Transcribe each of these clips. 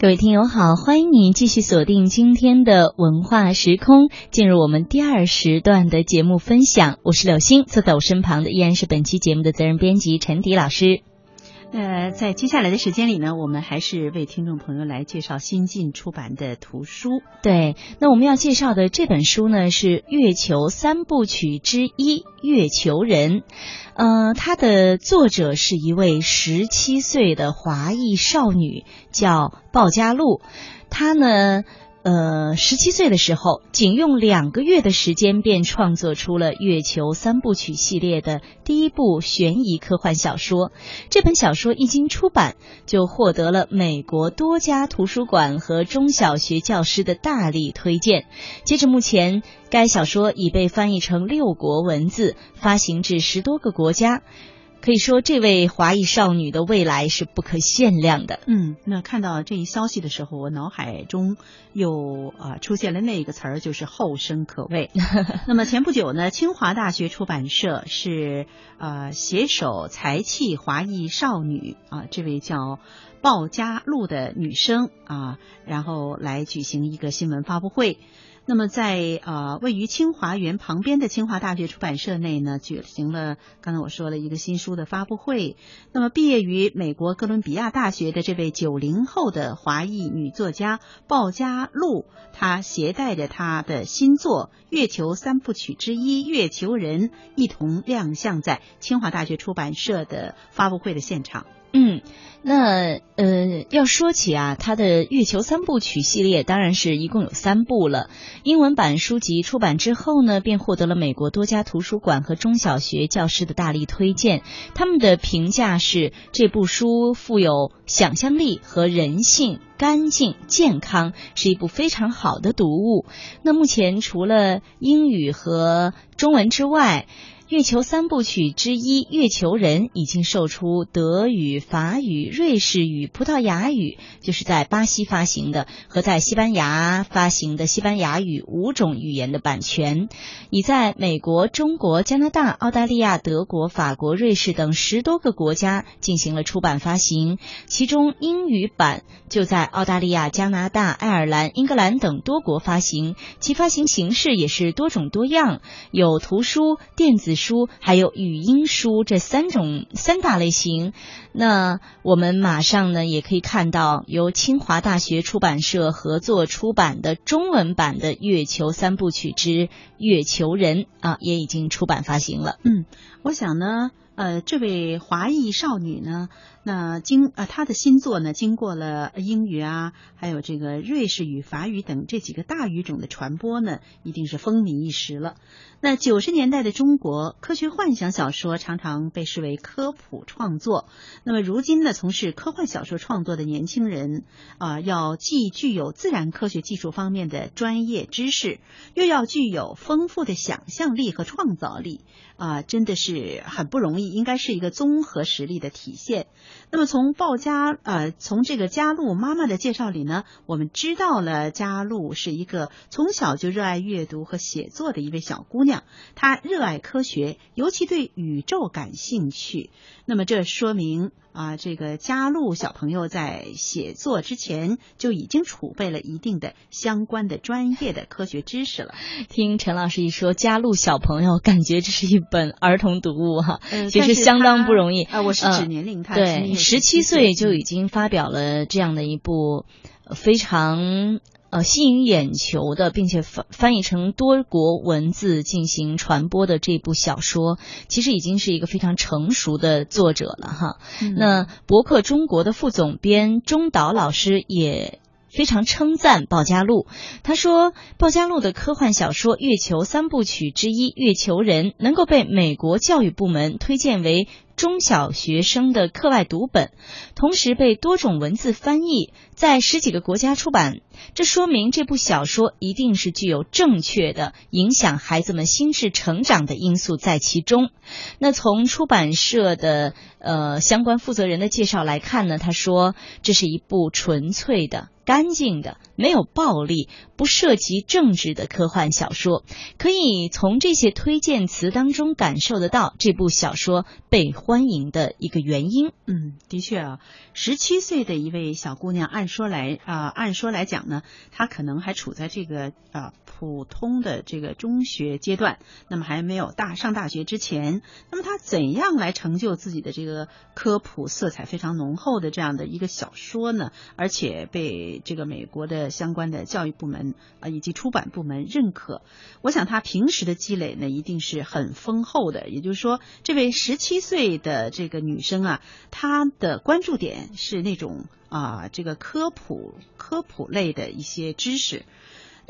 各位听友好，欢迎你继续锁定今天的文化时空，进入我们第二时段的节目分享。我是柳星，坐在我身旁的依然是本期节目的责任编辑陈迪老师。呃，在接下来的时间里呢，我们还是为听众朋友来介绍新近出版的图书。对，那我们要介绍的这本书呢是《月球三部曲之一：月球人》。呃，它的作者是一位十七岁的华裔少女，叫鲍嘉璐。她呢。呃，十七岁的时候，仅用两个月的时间便创作出了《月球三部曲》系列的第一部悬疑科幻小说。这本小说一经出版，就获得了美国多家图书馆和中小学教师的大力推荐。截至目前，该小说已被翻译成六国文字，发行至十多个国家。可以说，这位华裔少女的未来是不可限量的。嗯，那看到这一消息的时候，我脑海中又啊出现了那个词儿，就是后生可畏。那么前不久呢，清华大学出版社是呃携手才气华裔少女啊，这位叫鲍嘉璐的女生啊，然后来举行一个新闻发布会。那么，在呃位于清华园旁边的清华大学出版社内呢，举行了刚才我说了一个新书的发布会。那么，毕业于美国哥伦比亚大学的这位九零后的华裔女作家鲍嘉璐，她携带着她的新作《月球三部曲之一：月球人》一同亮相在清华大学出版社的发布会的现场。嗯，那呃，要说起啊，他的《月球三部曲》系列，当然是一共有三部了。英文版书籍出版之后呢，便获得了美国多家图书馆和中小学教师的大力推荐。他们的评价是，这部书富有想象力和人性，干净健康，是一部非常好的读物。那目前除了英语和中文之外，月球三部曲之一《月球人》已经售出德语、法语、瑞士语、葡萄牙语，就是在巴西发行的，和在西班牙发行的西班牙语五种语言的版权，已在美国、中国、加拿大、澳大利亚、德国、法国、瑞士等十多个国家进行了出版发行。其中英语版就在澳大利亚、加拿大、爱尔兰、英格兰等多国发行，其发行形式也是多种多样，有图书、电子。书还有语音书这三种三大类型，那我们马上呢也可以看到由清华大学出版社合作出版的中文版的《月球三部曲之月球人》啊，也已经出版发行了。嗯，我想呢。呃，这位华裔少女呢，那经啊，他的新作呢，经过了英语啊，还有这个瑞士语、法语等这几个大语种的传播呢，一定是风靡一时了。那九十年代的中国，科学幻想小说常常被视为科普创作。那么如今呢，从事科幻小说创作的年轻人啊，要既具有自然科学技术方面的专业知识，又要具有丰富的想象力和创造力啊，真的是很不容易。应该是一个综合实力的体现。那么从鲍家呃，从这个嘉璐妈妈的介绍里呢，我们知道了嘉璐是一个从小就热爱阅读和写作的一位小姑娘。她热爱科学，尤其对宇宙感兴趣。那么这说明啊，这个嘉璐小朋友在写作之前就已经储备了一定的相关的专业的科学知识了。听陈老师一说，嘉璐小朋友感觉这是一本儿童读物哈，其实相当不容易啊。我是指年龄，他对。十七岁就已经发表了这样的一部非常呃吸引眼球的，并且翻翻译成多国文字进行传播的这部小说，其实已经是一个非常成熟的作者了哈。那博客中国的副总编中岛老师也。非常称赞鲍嘉璐，他说鲍嘉璐的科幻小说《月球三部曲之一：月球人》能够被美国教育部门推荐为中小学生的课外读本，同时被多种文字翻译，在十几个国家出版。这说明这部小说一定是具有正确的影响孩子们心智成长的因素在其中。那从出版社的呃相关负责人的介绍来看呢，他说这是一部纯粹的。干净的、没有暴力、不涉及政治的科幻小说。可以从这些推荐词当中感受得到这部小说被欢迎的一个原因。嗯，的确啊，十七岁的一位小姑娘，按说来啊，按说来讲呢，她可能还处在这个啊普通的这个中学阶段，那么还没有大上大学之前，那么她怎样来成就自己的这个科普色彩非常浓厚的这样的一个小说呢？而且被这个美国的相关的教育部门啊以及出版部门认可，我想她平时的积累呢一定是很丰厚的。也就是说，这位十七岁的这个女生啊，她的关注点是那种啊这个科普科普类的一些知识。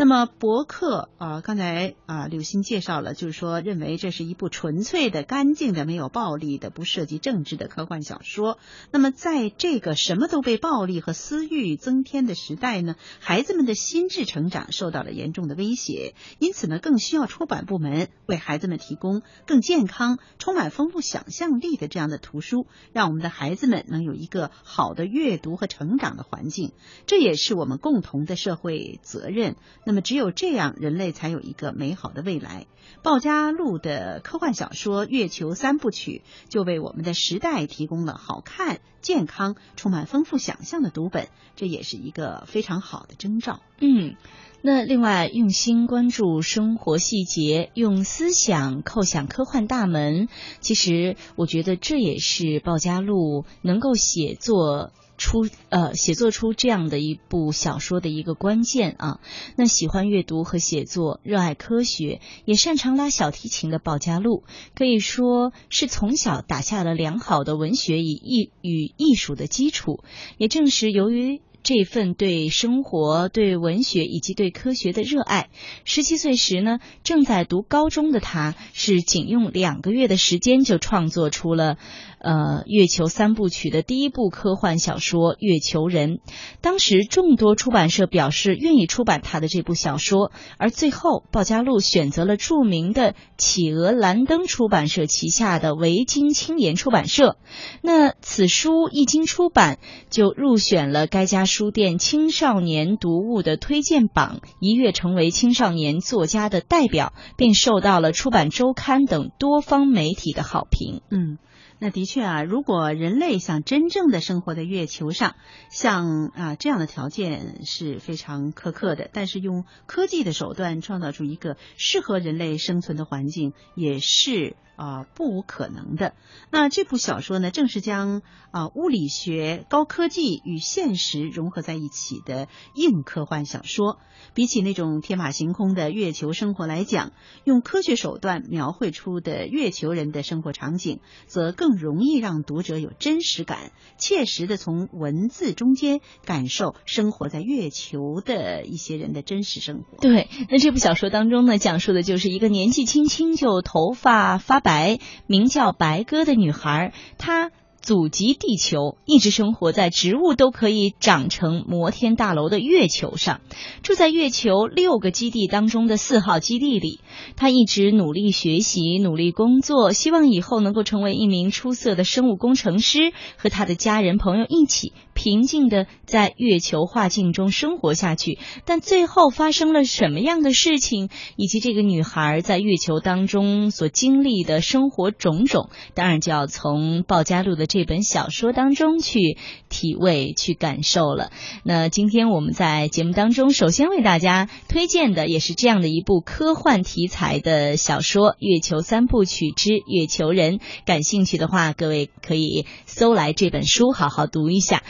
那么博客啊，刚才啊柳鑫介绍了，就是说认为这是一部纯粹的、干净的、没有暴力的、不涉及政治的科幻小说。那么在这个什么都被暴力和私欲增添的时代呢，孩子们的心智成长受到了严重的威胁，因此呢，更需要出版部门为孩子们提供更健康、充满丰富想象力的这样的图书，让我们的孩子们能有一个好的阅读和成长的环境。这也是我们共同的社会责任。那么，只有这样，人类才有一个美好的未来。鲍家路的科幻小说《月球三部曲》就为我们的时代提供了好看、健康、充满丰富想象的读本，这也是一个非常好的征兆。嗯，那另外用心关注生活细节，用思想叩响科幻大门，其实我觉得这也是鲍家路能够写作。出呃写作出这样的一部小说的一个关键啊，那喜欢阅读和写作，热爱科学，也擅长拉小提琴的鲍家璐，可以说是从小打下了良好的文学与艺与艺术的基础。也正是由于。这份对生活、对文学以及对科学的热爱，十七岁时呢，正在读高中的他，是仅用两个月的时间就创作出了呃《月球三部曲》的第一部科幻小说《月球人》。当时众多出版社表示愿意出版他的这部小说，而最后鲍家路选择了著名的企鹅蓝灯出版社旗下的维京青年出版社。那此书一经出版，就入选了该家。书店青少年读物的推荐榜一跃成为青少年作家的代表，并受到了出版周刊等多方媒体的好评。嗯。那的确啊，如果人类想真正的生活在月球上，像啊这样的条件是非常苛刻的。但是用科技的手段创造出一个适合人类生存的环境，也是啊不无可能的。那这部小说呢，正是将啊物理学、高科技与现实融合在一起的硬科幻小说。比起那种天马行空的月球生活来讲，用科学手段描绘出的月球人的生活场景，则更。更容易让读者有真实感，切实的从文字中间感受生活在月球的一些人的真实生活。对，那这部小说当中呢，讲述的就是一个年纪轻轻就头发发白，名叫白鸽的女孩，她。祖籍地球，一直生活在植物都可以长成摩天大楼的月球上，住在月球六个基地当中的四号基地里。他一直努力学习，努力工作，希望以后能够成为一名出色的生物工程师，和他的家人朋友一起平静的在月球画境中生活下去。但最后发生了什么样的事情，以及这个女孩在月球当中所经历的生活种种，当然就要从鲍家路的这。这本小说当中去体味、去感受了。那今天我们在节目当中，首先为大家推荐的也是这样的一部科幻题材的小说《月球三部曲之月球人》。感兴趣的话，各位可以搜来这本书，好好读一下。